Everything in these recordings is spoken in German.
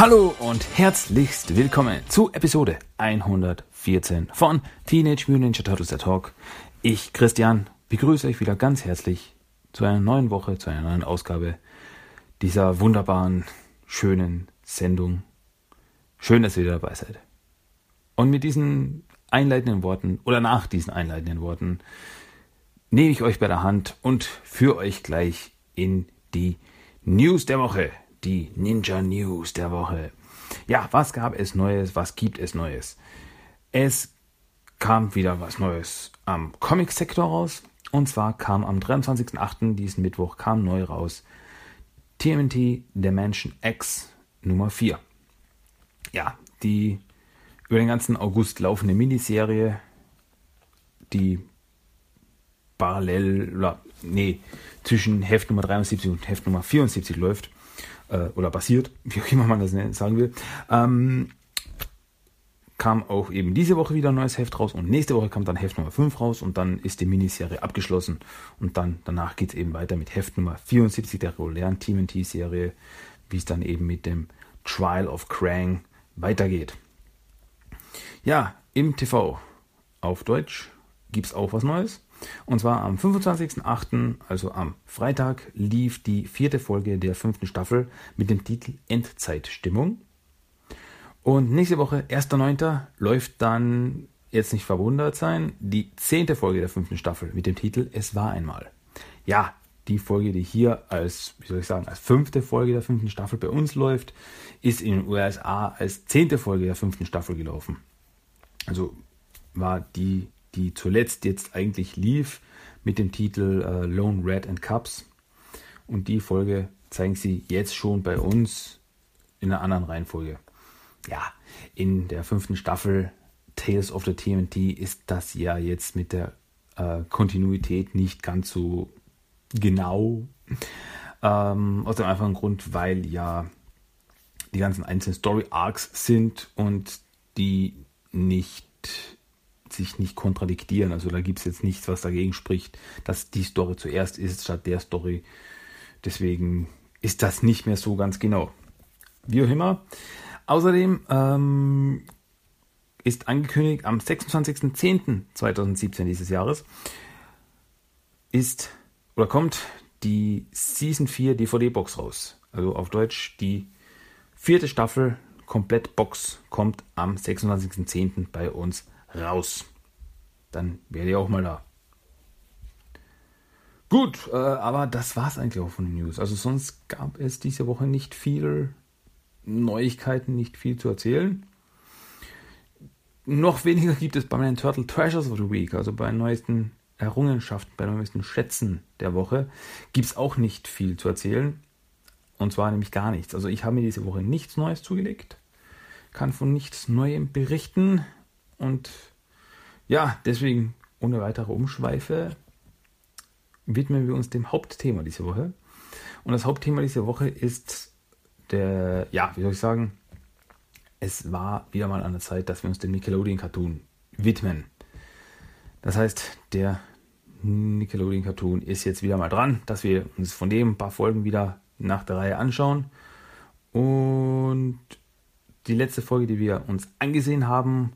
Hallo und herzlichst willkommen zu Episode 114 von Teenage Mutant Ninja Turtles der Talk. Ich, Christian, begrüße euch wieder ganz herzlich zu einer neuen Woche, zu einer neuen Ausgabe dieser wunderbaren, schönen Sendung. Schön, dass ihr wieder dabei seid. Und mit diesen einleitenden Worten oder nach diesen einleitenden Worten nehme ich euch bei der Hand und führe euch gleich in die News der Woche. Die Ninja News der Woche. Ja, was gab es Neues? Was gibt es Neues? Es kam wieder was Neues am Comic-Sektor raus. Und zwar kam am 23.08. diesen Mittwoch kam neu raus TMNT Dimension X Nummer 4. Ja, die über den ganzen August laufende Miniserie, die parallel, nee, zwischen Heft Nummer 73 und Heft Nummer 74 läuft, äh, oder basiert, wie auch immer man das sagen will, ähm, kam auch eben diese Woche wieder ein neues Heft raus und nächste Woche kommt dann Heft Nummer 5 raus und dann ist die Miniserie abgeschlossen und dann danach geht es eben weiter mit Heft Nummer 74 der regulären TMNT-Serie, wie es dann eben mit dem Trial of Krang weitergeht. Ja, im TV auf Deutsch gibt es auch was Neues. Und zwar am 25.08., also am Freitag, lief die vierte Folge der fünften Staffel mit dem Titel Endzeitstimmung. Und nächste Woche, 1.9., läuft dann, jetzt nicht verwundert sein, die zehnte Folge der fünften Staffel mit dem Titel Es war einmal. Ja, die Folge, die hier als, wie soll ich sagen, als fünfte Folge der fünften Staffel bei uns läuft, ist in den USA als zehnte Folge der fünften Staffel gelaufen. Also war die die zuletzt jetzt eigentlich lief mit dem Titel äh, Lone Red and Cups. Und die Folge zeigen sie jetzt schon bei uns in einer anderen Reihenfolge. Ja, in der fünften Staffel Tales of the TMT ist das ja jetzt mit der äh, Kontinuität nicht ganz so genau. Ähm, aus dem einfachen Grund, weil ja die ganzen einzelnen Story Arcs sind und die nicht sich nicht kontradiktieren. Also da gibt es jetzt nichts, was dagegen spricht, dass die Story zuerst ist statt der Story. Deswegen ist das nicht mehr so ganz genau. Wie auch immer. Außerdem ähm, ist angekündigt, am 26.10.2017 dieses Jahres ist oder kommt die Season 4 DVD-Box raus. Also auf Deutsch die vierte Staffel komplett Box kommt am 26.10. bei uns raus. Dann wäre ihr auch mal da. Gut, äh, aber das war es eigentlich auch von den News. Also sonst gab es diese Woche nicht viel Neuigkeiten, nicht viel zu erzählen. Noch weniger gibt es bei meinen Turtle Treasures of the Week, also bei den neuesten Errungenschaften, bei den neuesten Schätzen der Woche, gibt es auch nicht viel zu erzählen. Und zwar nämlich gar nichts. Also ich habe mir diese Woche nichts Neues zugelegt, kann von nichts Neuem berichten. Und ja, deswegen ohne weitere Umschweife widmen wir uns dem Hauptthema dieser Woche. Und das Hauptthema dieser Woche ist der, ja, wie soll ich sagen, es war wieder mal an der Zeit, dass wir uns dem Nickelodeon-Cartoon widmen. Das heißt, der Nickelodeon-Cartoon ist jetzt wieder mal dran, dass wir uns von dem ein paar Folgen wieder nach der Reihe anschauen. Und die letzte Folge, die wir uns angesehen haben,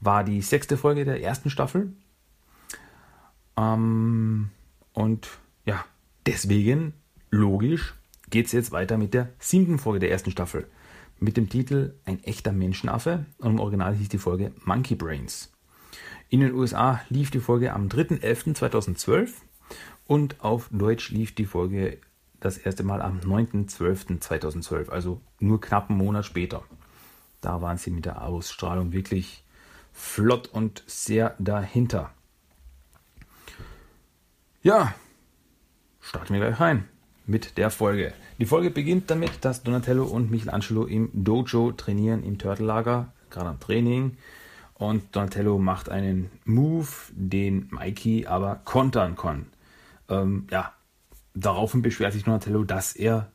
war die sechste Folge der ersten Staffel. Ähm, und ja, deswegen, logisch, geht es jetzt weiter mit der siebten Folge der ersten Staffel. Mit dem Titel Ein echter Menschenaffe. Und im Original hieß die Folge Monkey Brains. In den USA lief die Folge am 3.11.2012 und auf Deutsch lief die Folge das erste Mal am 9.12.2012, also nur knapp einen Monat später. Da waren sie mit der Ausstrahlung wirklich flott und sehr dahinter. Ja, starten wir gleich rein mit der Folge. Die Folge beginnt damit, dass Donatello und Michelangelo im Dojo trainieren, im Turtellager, gerade am Training. Und Donatello macht einen Move, den Mikey aber kontern kann. Ähm, ja, daraufhin beschwert sich Donatello, dass er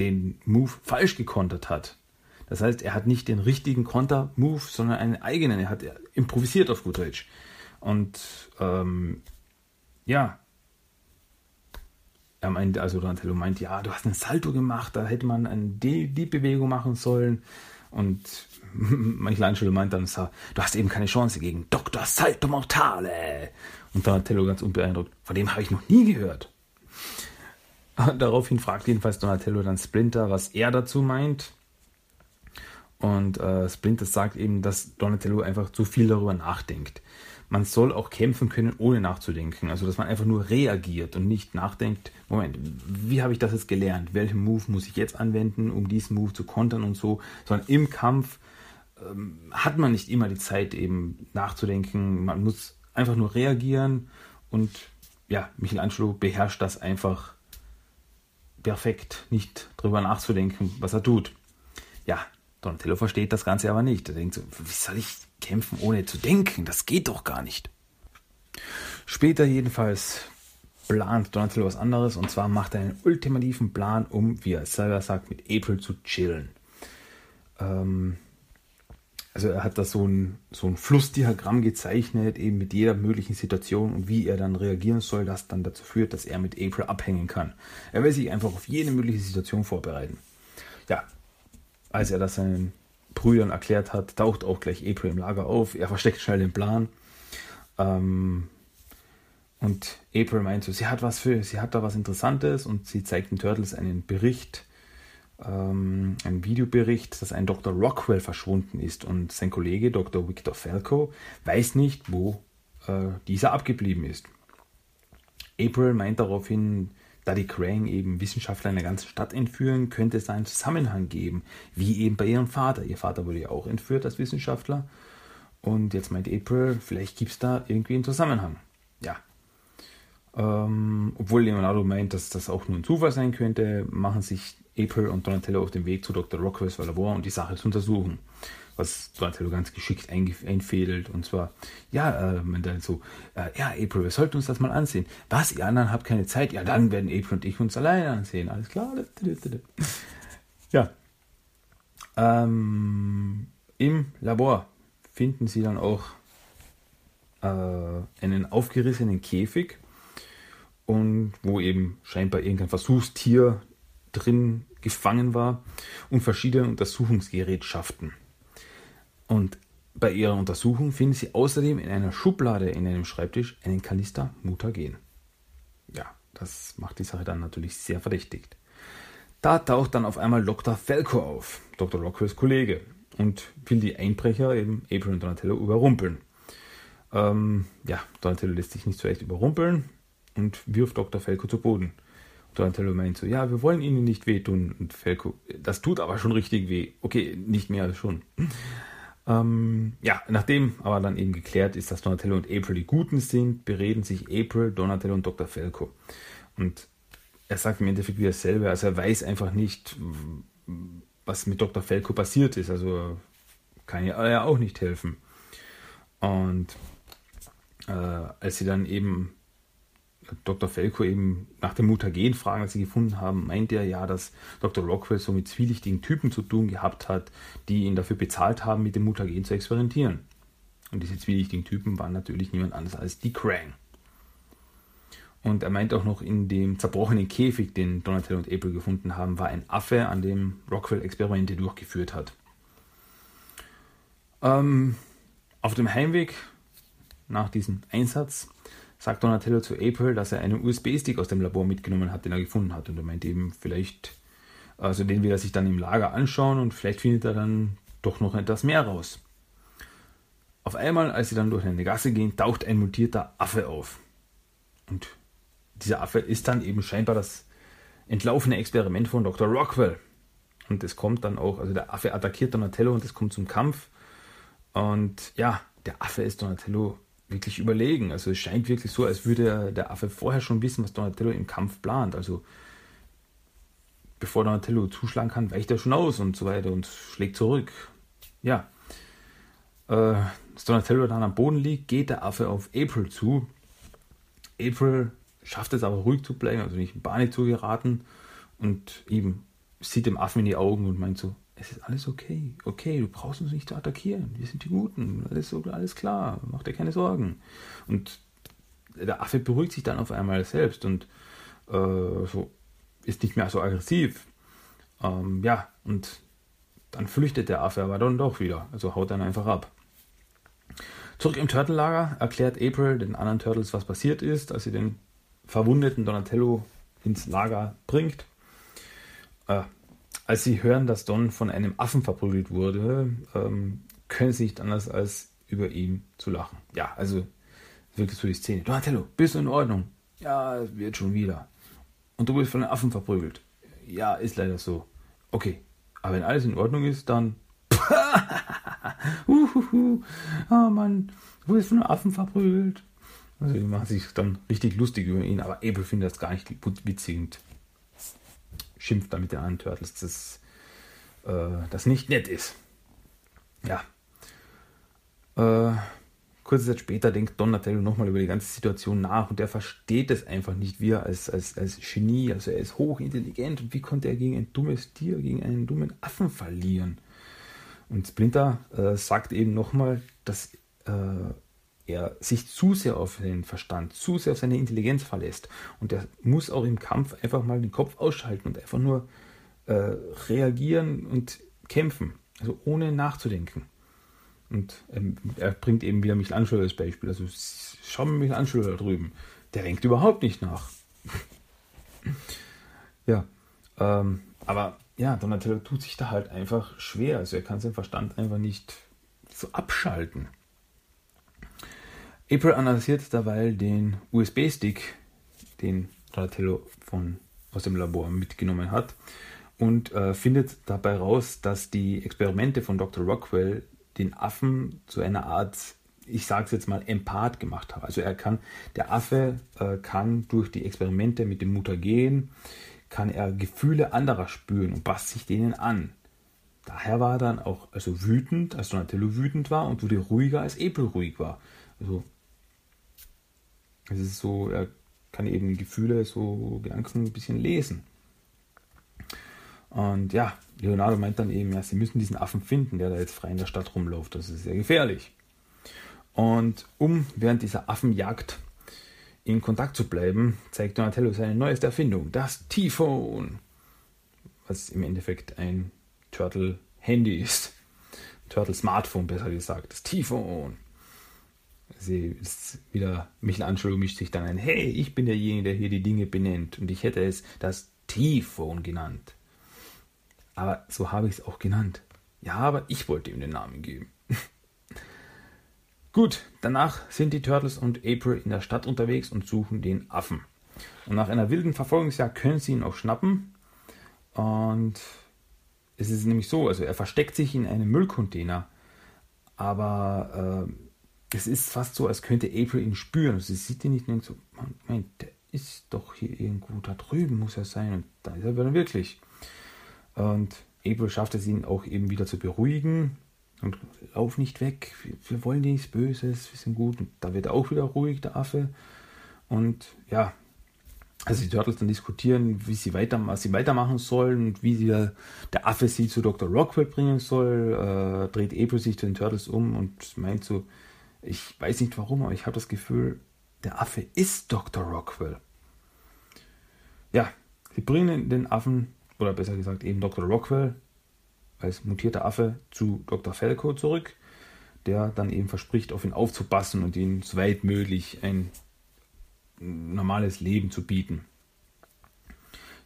den Move falsch gekontert hat. Das heißt, er hat nicht den richtigen Konter-Move, sondern einen eigenen. Er hat improvisiert auf gut Deutsch. Und ähm, ja, er meint, also Donatello meint, ja, du hast einen Salto gemacht, da hätte man eine Diebbewegung machen sollen. Und Michelangelo meint dann, du hast eben keine Chance gegen Dr. Salto Mortale. Und Donatello ganz unbeeindruckt, von dem habe ich noch nie gehört. Daraufhin fragt jedenfalls Donatello dann Splinter, was er dazu meint. Und äh, Splinter sagt eben, dass Donatello einfach zu viel darüber nachdenkt. Man soll auch kämpfen können, ohne nachzudenken. Also, dass man einfach nur reagiert und nicht nachdenkt, Moment, wie habe ich das jetzt gelernt? Welchen Move muss ich jetzt anwenden, um diesen Move zu kontern und so. Sondern im Kampf ähm, hat man nicht immer die Zeit, eben nachzudenken. Man muss einfach nur reagieren und ja, Michelangelo beherrscht das einfach perfekt, nicht drüber nachzudenken, was er tut. Ja, Donatello versteht das Ganze aber nicht. Er denkt so, wie soll ich kämpfen, ohne zu denken? Das geht doch gar nicht. Später jedenfalls plant Donatello was anderes und zwar macht er einen ultimativen Plan, um, wie er selber sagt, mit April zu chillen. Ähm, also er hat da so ein, so ein Flussdiagramm gezeichnet, eben mit jeder möglichen Situation und wie er dann reagieren soll, das dann dazu führt, dass er mit April abhängen kann. Er will sich einfach auf jede mögliche Situation vorbereiten. Ja, als er das seinen Brüdern erklärt hat, taucht auch gleich April im Lager auf. Er versteckt schnell den Plan. Ähm, und April meint so, sie hat was für, sie hat da was Interessantes und sie zeigt den Turtles einen Bericht ähm, ein Videobericht, dass ein Dr. Rockwell verschwunden ist und sein Kollege Dr. Victor Falco weiß nicht, wo äh, dieser abgeblieben ist. April meint daraufhin, da die Krang eben Wissenschaftler in der ganzen Stadt entführen, könnte es einen Zusammenhang geben, wie eben bei ihrem Vater. Ihr Vater wurde ja auch entführt als Wissenschaftler. Und jetzt meint April, vielleicht gibt es da irgendwie einen Zusammenhang. Ja. Ähm, obwohl Leonardo meint, dass das auch nur ein Zufall sein könnte, machen sich April und Donatello auf dem Weg zu Dr. Rockwells Labor und die Sache zu untersuchen. Was Donatello ganz geschickt einfädelt. Und zwar, ja, äh, man dann so, äh, ja, April, wir sollten uns das mal ansehen. Was, ihr anderen habt keine Zeit? Ja, dann werden April und ich uns alleine ansehen. Alles klar? Ja. Ähm, Im Labor finden sie dann auch äh, einen aufgerissenen Käfig und wo eben scheinbar irgendein Versuchstier drin gefangen war und verschiedene Untersuchungsgerätschaften. Und bei ihrer Untersuchung finden sie außerdem in einer Schublade in einem Schreibtisch einen Kanister Mutagen. Ja, das macht die Sache dann natürlich sehr verdächtigt. Da taucht dann auf einmal Dr. Falco auf, Dr. Rockwells Kollege, und will die Einbrecher, eben April und Donatello, überrumpeln. Ähm, ja, Donatello lässt sich nicht so echt überrumpeln und wirft Dr. Falco zu Boden. Donatello meint so, ja, wir wollen ihnen nicht wehtun. Und Falco, das tut aber schon richtig weh. Okay, nicht mehr als schon. Ähm, ja, nachdem aber dann eben geklärt ist, dass Donatello und April die Guten sind, bereden sich April, Donatello und Dr. Falco. Und er sagt im Endeffekt wie dasselbe. Also er weiß einfach nicht, was mit Dr. Falco passiert ist. Also kann er auch nicht helfen. Und äh, als sie dann eben Dr. Felko eben nach dem Mutagen fragen, als sie gefunden haben, meint er ja, dass Dr. Rockwell so mit zwielichtigen Typen zu tun gehabt hat, die ihn dafür bezahlt haben, mit dem Mutagen zu experimentieren. Und diese zwielichtigen Typen waren natürlich niemand anders als die Krang. Und er meint auch noch, in dem zerbrochenen Käfig, den Donatello und April gefunden haben, war ein Affe, an dem Rockwell Experimente durchgeführt hat. Ähm, auf dem Heimweg nach diesem Einsatz sagt Donatello zu April, dass er einen USB-Stick aus dem Labor mitgenommen hat, den er gefunden hat. Und er meint eben, vielleicht, also den will er sich dann im Lager anschauen und vielleicht findet er dann doch noch etwas mehr raus. Auf einmal, als sie dann durch eine Gasse gehen, taucht ein mutierter Affe auf. Und dieser Affe ist dann eben scheinbar das entlaufene Experiment von Dr. Rockwell. Und es kommt dann auch, also der Affe attackiert Donatello und es kommt zum Kampf. Und ja, der Affe ist Donatello wirklich überlegen. Also es scheint wirklich so, als würde der Affe vorher schon wissen, was Donatello im Kampf plant. Also bevor Donatello zuschlagen kann, weicht er schon aus und so weiter und schlägt zurück. Ja. Äh, als Donatello dann am Boden liegt, geht der Affe auf April zu. April schafft es aber ruhig zu bleiben, also nicht in Panik zu geraten und eben sieht dem Affen in die Augen und meint so, es ist alles okay. Okay, du brauchst uns nicht zu attackieren. Wir sind die Guten. Alles, alles klar. Mach dir keine Sorgen. Und der Affe beruhigt sich dann auf einmal selbst und äh, so, ist nicht mehr so aggressiv. Ähm, ja, und dann flüchtet der Affe aber dann doch wieder, also haut dann einfach ab. Zurück im Turtle-Lager erklärt April den anderen Turtles, was passiert ist, als sie den verwundeten Donatello ins Lager bringt. Äh, als sie hören, dass Don von einem Affen verprügelt wurde, ähm, können sie nicht anders als über ihn zu lachen. Ja, also wirklich so die Szene. Donatello, bist du in Ordnung? Ja, es wird schon wieder. Und du bist von einem Affen verprügelt. Ja, ist leider so. Okay, aber wenn alles in Ordnung ist, dann Uhuhu. Oh Mann, wo ist von einem Affen verprügelt? Also die machen sich dann richtig lustig über ihn, aber Abel findet das gar nicht witzig und schimpft dann mit den anderen Turtles, dass äh, das nicht nett ist. Ja. Äh, kurze Zeit später denkt Donatello nochmal über die ganze Situation nach und er versteht es einfach nicht, wie er als, als, als Genie, also er ist hochintelligent und wie konnte er gegen ein dummes Tier, gegen einen dummen Affen verlieren? Und Splinter äh, sagt eben nochmal, dass äh, er sich zu sehr auf den Verstand, zu sehr auf seine Intelligenz verlässt. Und er muss auch im Kampf einfach mal den Kopf ausschalten und einfach nur äh, reagieren und kämpfen. Also ohne nachzudenken. Und ähm, er bringt eben wieder Michelangelo als Beispiel. Also schau mal Michelangelo da drüben. Der denkt überhaupt nicht nach. ja, ähm, aber ja, Donatello tut sich da halt einfach schwer. Also er kann seinen Verstand einfach nicht so abschalten. April analysiert dabei den USB-Stick, den Donatello von, aus dem Labor mitgenommen hat und äh, findet dabei raus, dass die Experimente von Dr. Rockwell den Affen zu einer Art, ich sage es jetzt mal, Empath gemacht haben. Also er kann, der Affe äh, kann durch die Experimente mit dem Mutagen kann er Gefühle anderer spüren und passt sich denen an. Daher war er dann auch also wütend, als Donatello wütend war und wurde ruhiger, als April ruhig war. Also es ist so, er kann eben Gefühle, so Gedanken ein bisschen lesen. Und ja, Leonardo meint dann eben, ja, sie müssen diesen Affen finden, der da jetzt frei in der Stadt rumläuft. Das ist sehr gefährlich. Und um während dieser Affenjagd in Kontakt zu bleiben, zeigt Donatello seine neueste Erfindung, das T-Phone, was im Endeffekt ein Turtle-Handy ist. Turtle-Smartphone, besser gesagt, das T-Phone. Sie ist wieder, Michelangelo mischt sich dann ein, hey, ich bin derjenige, der hier die Dinge benennt und ich hätte es das T-Phone genannt. Aber so habe ich es auch genannt. Ja, aber ich wollte ihm den Namen geben. Gut, danach sind die Turtles und April in der Stadt unterwegs und suchen den Affen. Und nach einer wilden Verfolgungsjagd können sie ihn auch schnappen. Und es ist nämlich so, also er versteckt sich in einem Müllcontainer. Aber äh, es ist fast so, als könnte April ihn spüren. Sie sieht ihn nicht und denkt so, Moment, der ist doch hier irgendwo da drüben, muss er sein. Und da ist er dann wirklich. Und April schafft es ihn auch eben wieder zu beruhigen und lauf nicht weg, wir, wir wollen nichts Böses, wir sind gut. Und da wird auch wieder ruhig, der Affe. Und ja, also die Turtles dann diskutieren, wie sie weiter, was sie weitermachen sollen und wie sie, der Affe sie zu Dr. Rockwell bringen soll. Äh, dreht April sich zu den Turtles um und meint so, ich weiß nicht warum, aber ich habe das Gefühl, der Affe ist Dr. Rockwell. Ja, sie bringen den Affen, oder besser gesagt eben Dr. Rockwell, als mutierter Affe zu Dr. Falco zurück, der dann eben verspricht, auf ihn aufzupassen und ihm so weit möglich ein normales Leben zu bieten.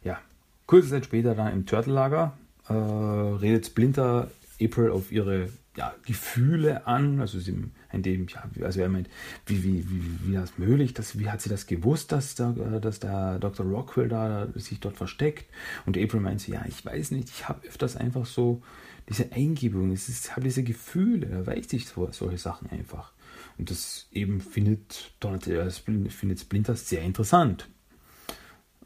Ja, kurze Zeit später dann im Turtle-Lager äh, redet Splinter April auf ihre ja, Gefühle an, also sie, indem, ja, also er meint, wie, wie, wie, wie das möglich, dass, wie hat sie das gewusst, dass, da, dass der Dr. Rockwell da sich dort versteckt? Und April meint sie, ja, ich weiß nicht, ich habe öfters einfach so diese Eingebung, ich habe diese Gefühle, da weiß ich so, solche Sachen einfach. Und das eben findet, findet Splinter sehr interessant.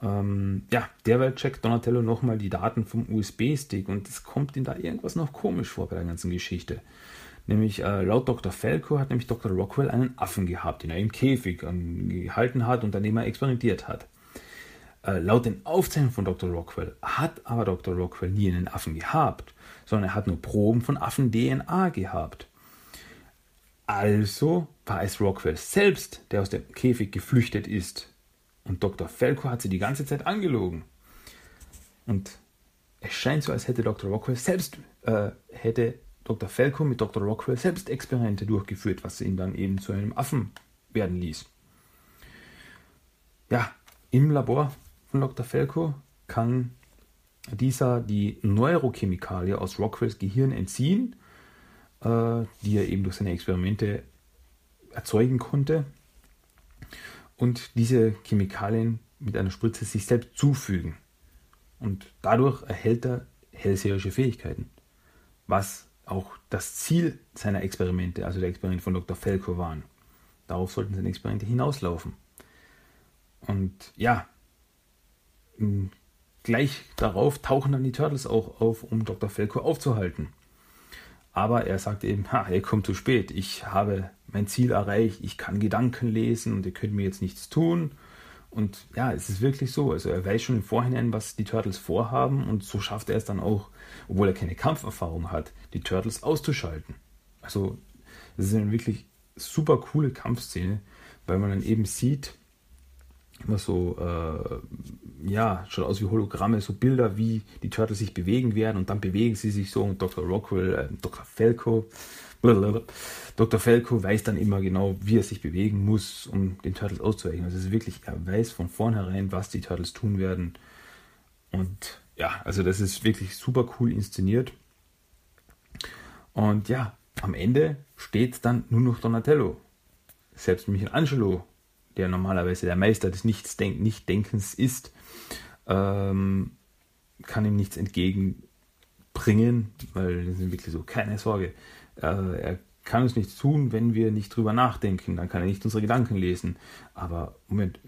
Ähm, ja, derweil checkt Donatello nochmal die Daten vom USB-Stick und es kommt ihm da irgendwas noch komisch vor bei der ganzen Geschichte. Nämlich äh, laut Dr. Falco hat nämlich Dr. Rockwell einen Affen gehabt, den er im Käfig ähm, gehalten hat und an dem er experimentiert hat. Äh, laut den Aufzeichnungen von Dr. Rockwell hat aber Dr. Rockwell nie einen Affen gehabt, sondern er hat nur Proben von Affen-DNA gehabt. Also war es Rockwell selbst, der aus dem Käfig geflüchtet ist Und Dr. Felko hat sie die ganze Zeit angelogen. Und es scheint so, als hätte Dr. Rockwell selbst, äh, hätte Dr. Felko mit Dr. Rockwell selbst Experimente durchgeführt, was ihn dann eben zu einem Affen werden ließ. Ja, im Labor von Dr. Felko kann dieser die Neurochemikalie aus Rockwells Gehirn entziehen, äh, die er eben durch seine Experimente erzeugen konnte und diese Chemikalien mit einer Spritze sich selbst zufügen. Und dadurch erhält er hellseherische Fähigkeiten, was auch das Ziel seiner Experimente, also der Experimente von Dr. Felko waren. Darauf sollten seine Experimente hinauslaufen. Und ja, gleich darauf tauchen dann die Turtles auch auf, um Dr. Felko aufzuhalten. Aber er sagt eben, ha, ihr kommt zu spät. Ich habe mein Ziel erreicht. Ich kann Gedanken lesen und ihr könnt mir jetzt nichts tun. Und ja, es ist wirklich so. Also er weiß schon im Vorhinein, was die Turtles vorhaben und so schafft er es dann auch, obwohl er keine Kampferfahrung hat, die Turtles auszuschalten. Also das ist eine wirklich super coole Kampfszene, weil man dann eben sieht, immer so, äh, ja, schaut aus wie Hologramme, so Bilder, wie die Turtles sich bewegen werden und dann bewegen sie sich so und Dr. Rockwell, äh, Dr. Felko, blablabla, Dr. Felko weiß dann immer genau, wie er sich bewegen muss, um den Turtles auszuweichen. Also es ist wirklich, er weiß von vornherein, was die Turtles tun werden. Und ja, also das ist wirklich super cool inszeniert. Und ja, am Ende steht dann nur noch Donatello. Selbst Michelangelo der normalerweise der Meister des Nichtsdenk Nichtdenkens ist, ähm, kann ihm nichts entgegenbringen, weil das ist wirklich so, keine Sorge. Äh, er kann uns nichts tun, wenn wir nicht drüber nachdenken. Dann kann er nicht unsere Gedanken lesen. Aber Moment,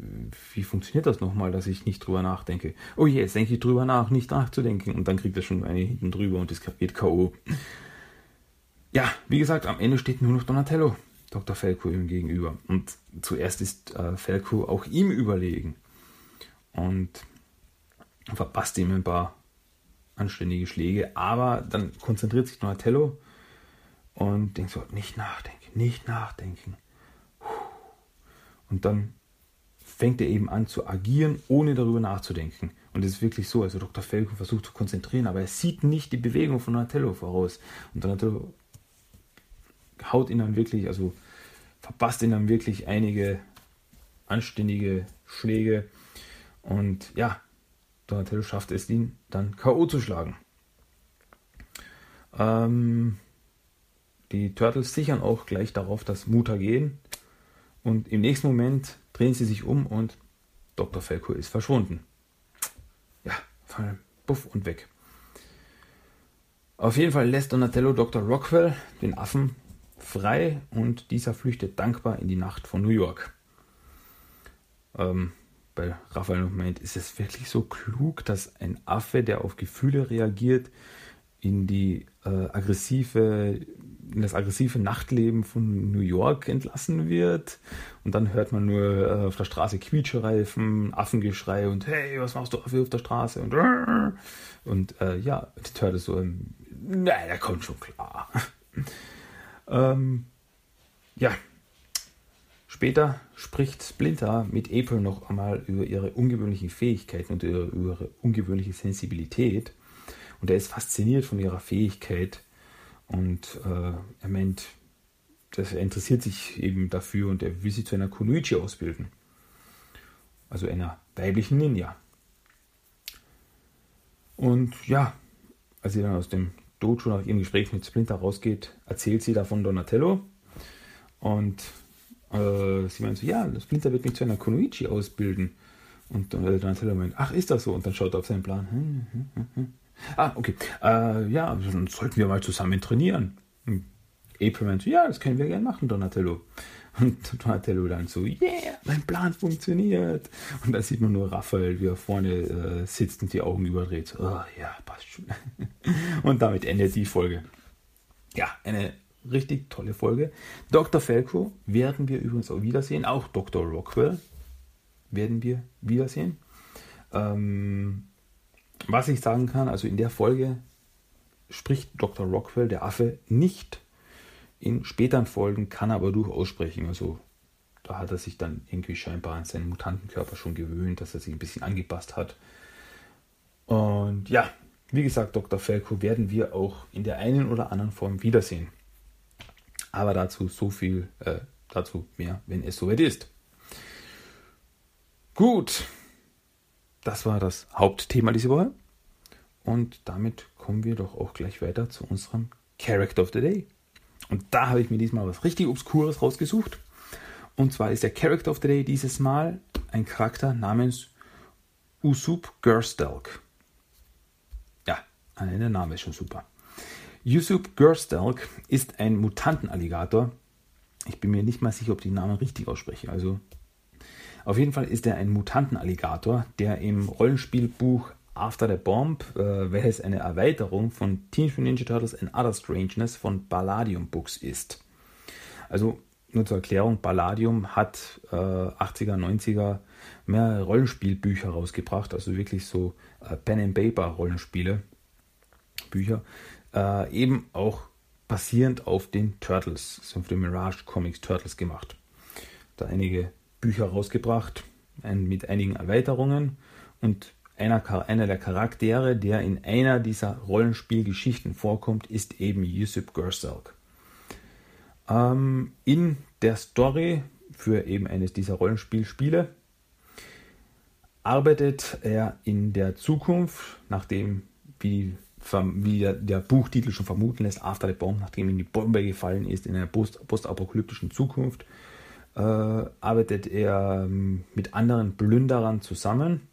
wie funktioniert das nochmal, dass ich nicht drüber nachdenke? Oh je, jetzt denke ich drüber nach, nicht nachzudenken. Und dann kriegt er schon eine hinten drüber und es geht K.O. Ja, wie gesagt, am Ende steht nur noch Donatello. Dr. Felko ihm gegenüber. Und zuerst ist äh, Felko auch ihm überlegen und verpasst ihm ein paar anständige Schläge, aber dann konzentriert sich Donatello und denkt so, nicht nachdenken, nicht nachdenken. Und dann fängt er eben an zu agieren, ohne darüber nachzudenken. Und es ist wirklich so, also Dr. Felko versucht zu konzentrieren, aber er sieht nicht die Bewegung von Donatello voraus. Und Donatello haut ihn dann wirklich, also verpasst ihn dann wirklich einige anständige Schläge. Und ja, Donatello schafft es, ihn dann K.O. zu schlagen. Ähm, die Turtles sichern auch gleich darauf, dass Mutter gehen. Und im nächsten Moment drehen sie sich um und Dr. Felko ist verschwunden. Ja, buff und weg. Auf jeden Fall lässt Donatello Dr. Rockwell, den Affen, frei und dieser flüchtet dankbar in die Nacht von New York. Ähm, bei Raphael meint, ist es wirklich so klug, dass ein Affe, der auf Gefühle reagiert, in die äh, aggressive, in das aggressive Nachtleben von New York entlassen wird. Und dann hört man nur äh, auf der Straße Quietschereifen, Affengeschrei und hey, was machst du Affe auf der Straße? Und, und äh, ja, die Turtles so, nein, der kommt schon klar. Ähm, ja, später spricht Splinter mit April noch einmal über ihre ungewöhnlichen Fähigkeiten und über ihre ungewöhnliche Sensibilität. Und er ist fasziniert von ihrer Fähigkeit und äh, er meint, dass er interessiert sich eben dafür und er will sie zu einer Kunoichi ausbilden. Also einer weiblichen Ninja. Und ja, als sie dann aus dem Dojo nach ihrem Gespräch mit Splinter rausgeht, erzählt sie davon Donatello. Und äh, sie meint so, ja, Splinter wird mich zu einer Konoichi ausbilden. Und äh, Donatello meint, ach, ist das so? Und dann schaut er auf seinen Plan. Hm, hm, hm, hm. Ah, okay. Äh, ja, dann sollten wir mal zusammen trainieren. April meint, ja, das können wir gerne machen, Donatello. Und Donatello dann so, yeah, mein Plan funktioniert. Und da sieht man nur Raphael, wie er vorne äh, sitzt und die Augen überdreht. Oh, ja, passt schon. und damit endet die Folge. Ja, eine richtig tolle Folge. Dr. Felko werden wir übrigens auch wiedersehen. Auch Dr. Rockwell werden wir wiedersehen. Ähm, was ich sagen kann, also in der Folge spricht Dr. Rockwell, der Affe, nicht in späteren Folgen kann er aber durchaus sprechen. Also da hat er sich dann irgendwie scheinbar an seinen Mutantenkörper schon gewöhnt, dass er sich ein bisschen angepasst hat. Und ja, wie gesagt, Dr. Falco werden wir auch in der einen oder anderen Form wiedersehen. Aber dazu so viel, äh, dazu mehr, wenn es soweit ist. Gut, das war das Hauptthema diese Woche. Und damit kommen wir doch auch gleich weiter zu unserem Character of the Day. Und da habe ich mir diesmal was richtig Obskures rausgesucht. Und zwar ist der Character of the Day dieses Mal ein Charakter namens Usup Gerstelk. Ja, der Name ist schon super. Usup Gerstelk ist ein Mutantenalligator. Ich bin mir nicht mal sicher, ob ich den Namen richtig ausspreche. Also auf jeden Fall ist er ein Mutantenalligator, der im Rollenspielbuch After the Bomb, äh, welches eine Erweiterung von Teenage Mutant Ninja Turtles and Other Strangeness von Palladium Books ist. Also nur zur Erklärung, Palladium hat äh, 80er, 90er mehrere Rollenspielbücher rausgebracht, also wirklich so äh, Pen and Paper Rollenspiele, Bücher, äh, eben auch basierend auf den Turtles, so auf den Mirage Comics Turtles gemacht. Da einige Bücher rausgebracht ein, mit einigen Erweiterungen und einer, einer der Charaktere, der in einer dieser Rollenspielgeschichten vorkommt, ist eben Yusuf Gerselk. Ähm, in der Story für eben eines dieser Rollenspielspiele arbeitet er in der Zukunft, nachdem, wie, wie der, der, Buchtitel schon vermuten lässt, After the Bomb, nachdem ihm die Bombe gefallen ist, in einer post, postapokalyptischen Zukunft, äh, arbeitet er ähm, mit anderen Plünderern zusammen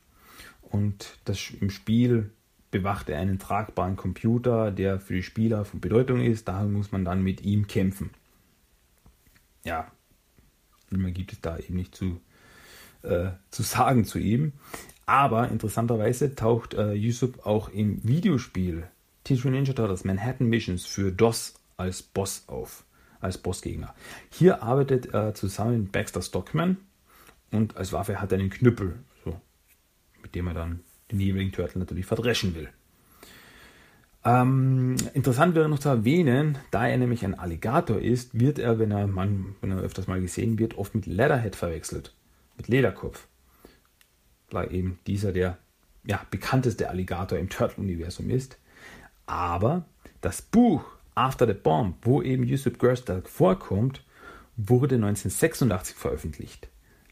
und das, im Spiel bewacht er einen tragbaren Computer, der für die Spieler von Bedeutung ist. Daher muss man dann mit ihm kämpfen. Ja, mehr gibt es da eben nicht zu, äh, zu sagen zu ihm. Aber interessanterweise taucht äh, Yusuf auch im Videospiel Teenage Ninja Turtles Manhattan Missions für DOS als Boss auf, als Bossgegner. Hier arbeitet er zusammen mit Baxter Stockman und als Waffe hat er einen Knüppel, mit dem er dann den jeweiligen Turtle natürlich verdreschen will. Ähm, interessant wäre noch zu erwähnen, da er nämlich ein Alligator ist, wird er, wenn er, man, wenn er öfters mal gesehen wird, oft mit Leatherhead verwechselt, mit Lederkopf. Da eben dieser der ja, bekannteste Alligator im Turtle-Universum ist. Aber das Buch After the Bomb, wo eben Yusuf Gerstalk vorkommt, wurde 1986 veröffentlicht.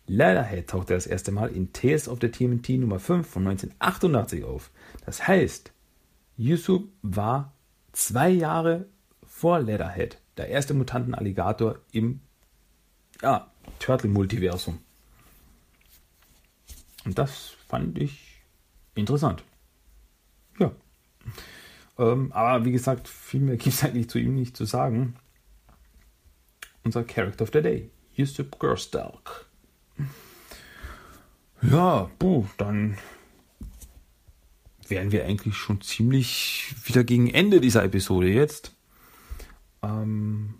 Leatherhead tauchte das erste Mal in Tales of the TMNT Nummer 5 von 1988 auf. Das heißt, Yusuf war zwei Jahre vor Leatherhead der erste Mutantenalligator im ja, Turtle-Multiversum. Und das fand ich interessant. Ja. Ähm, aber wie gesagt, viel mehr gibt es eigentlich zu ihm nicht zu sagen. Unser Character of the Day, Yusuf Gerstalk. Ja, puh, dann wären wir eigentlich schon ziemlich wieder gegen Ende dieser Episode jetzt. Ähm,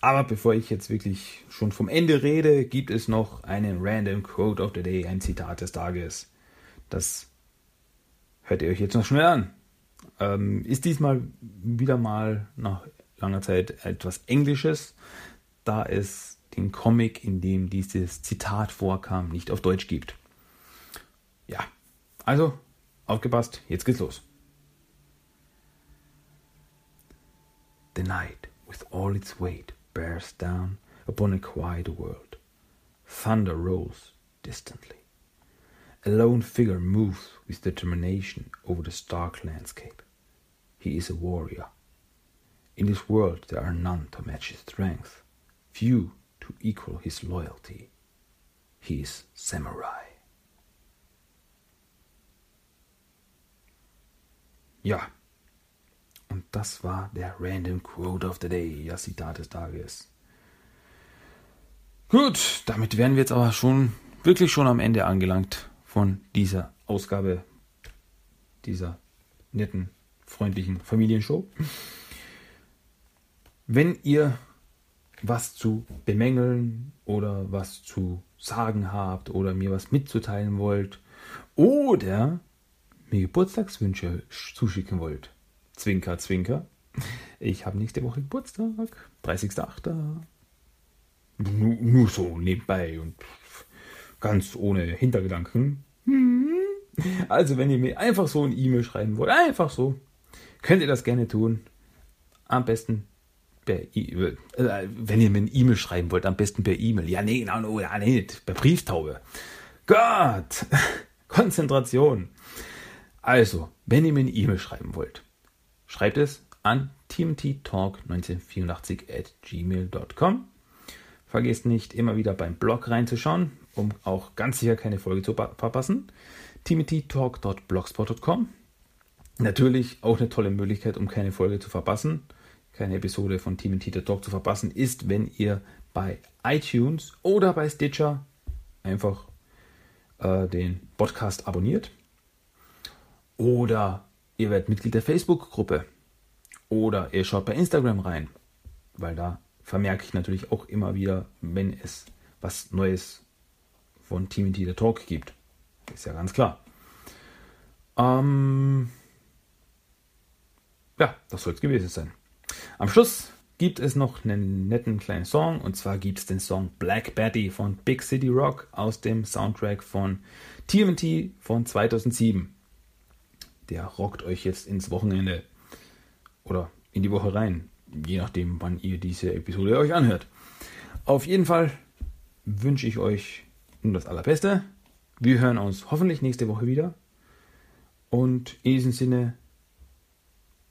aber bevor ich jetzt wirklich schon vom Ende rede, gibt es noch einen Random Quote of the Day, ein Zitat des Tages. Das hört ihr euch jetzt noch schnell an. Ähm, ist diesmal wieder mal nach langer Zeit etwas Englisches, da es den Comic, in dem dieses Zitat vorkam, nicht auf Deutsch gibt. Ja, also aufgepasst, jetzt geht's los. The night, with all its weight, bears down upon a quiet world. Thunder rolls distantly. A lone figure moves with determination over the stark landscape. He is a warrior. In this world there are none to match his strength, few to equal his loyalty. He is samurai. Ja. Und das war der Random Quote of the Day, das Zitat des Tages. Gut, damit wären wir jetzt aber schon wirklich schon am Ende angelangt von dieser Ausgabe dieser netten, freundlichen Familienshow. Wenn ihr was zu bemängeln oder was zu sagen habt oder mir was mitzuteilen wollt oder mir Geburtstagswünsche zuschicken wollt. Zwinker, zwinker. Ich habe nächste Woche Geburtstag, 30.08. Nur, nur so nebenbei und ganz ohne Hintergedanken. Hm. Also, wenn ihr mir einfach so ein E-Mail schreiben wollt, einfach so, könnt ihr das gerne tun. Am besten per E-Mail. Äh, wenn ihr mir ein E-Mail schreiben wollt, am besten per E-Mail. Ja, nee, no, no, ja, nee, per Brieftaube. Gott! Konzentration. Also, wenn ihr mir eine E-Mail schreiben wollt, schreibt es an tmttalk1984 at gmail.com. Vergesst nicht, immer wieder beim Blog reinzuschauen, um auch ganz sicher keine Folge zu verpassen. timothytalk.blogspot.com. Natürlich auch eine tolle Möglichkeit, um keine Folge zu verpassen, keine Episode von Timothy Talk zu verpassen, ist, wenn ihr bei iTunes oder bei Stitcher einfach äh, den Podcast abonniert. Oder ihr werdet Mitglied der Facebook-Gruppe. Oder ihr schaut bei Instagram rein, weil da vermerke ich natürlich auch immer wieder, wenn es was Neues von Team the Talk gibt. Ist ja ganz klar. Ähm ja, das soll es gewesen sein. Am Schluss gibt es noch einen netten kleinen Song und zwar gibt es den Song Black Betty von Big City Rock aus dem Soundtrack von TMT von 2007. Der rockt euch jetzt ins Wochenende oder in die Woche rein, je nachdem, wann ihr diese Episode euch anhört. Auf jeden Fall wünsche ich euch nur das Allerbeste. Wir hören uns hoffentlich nächste Woche wieder. Und in diesem Sinne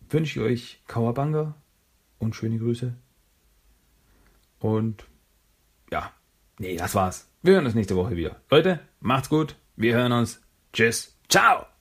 wünsche ich euch Kawabanga und schöne Grüße. Und ja, nee, das war's. Wir hören uns nächste Woche wieder. Leute, macht's gut. Wir hören uns. Tschüss. Ciao.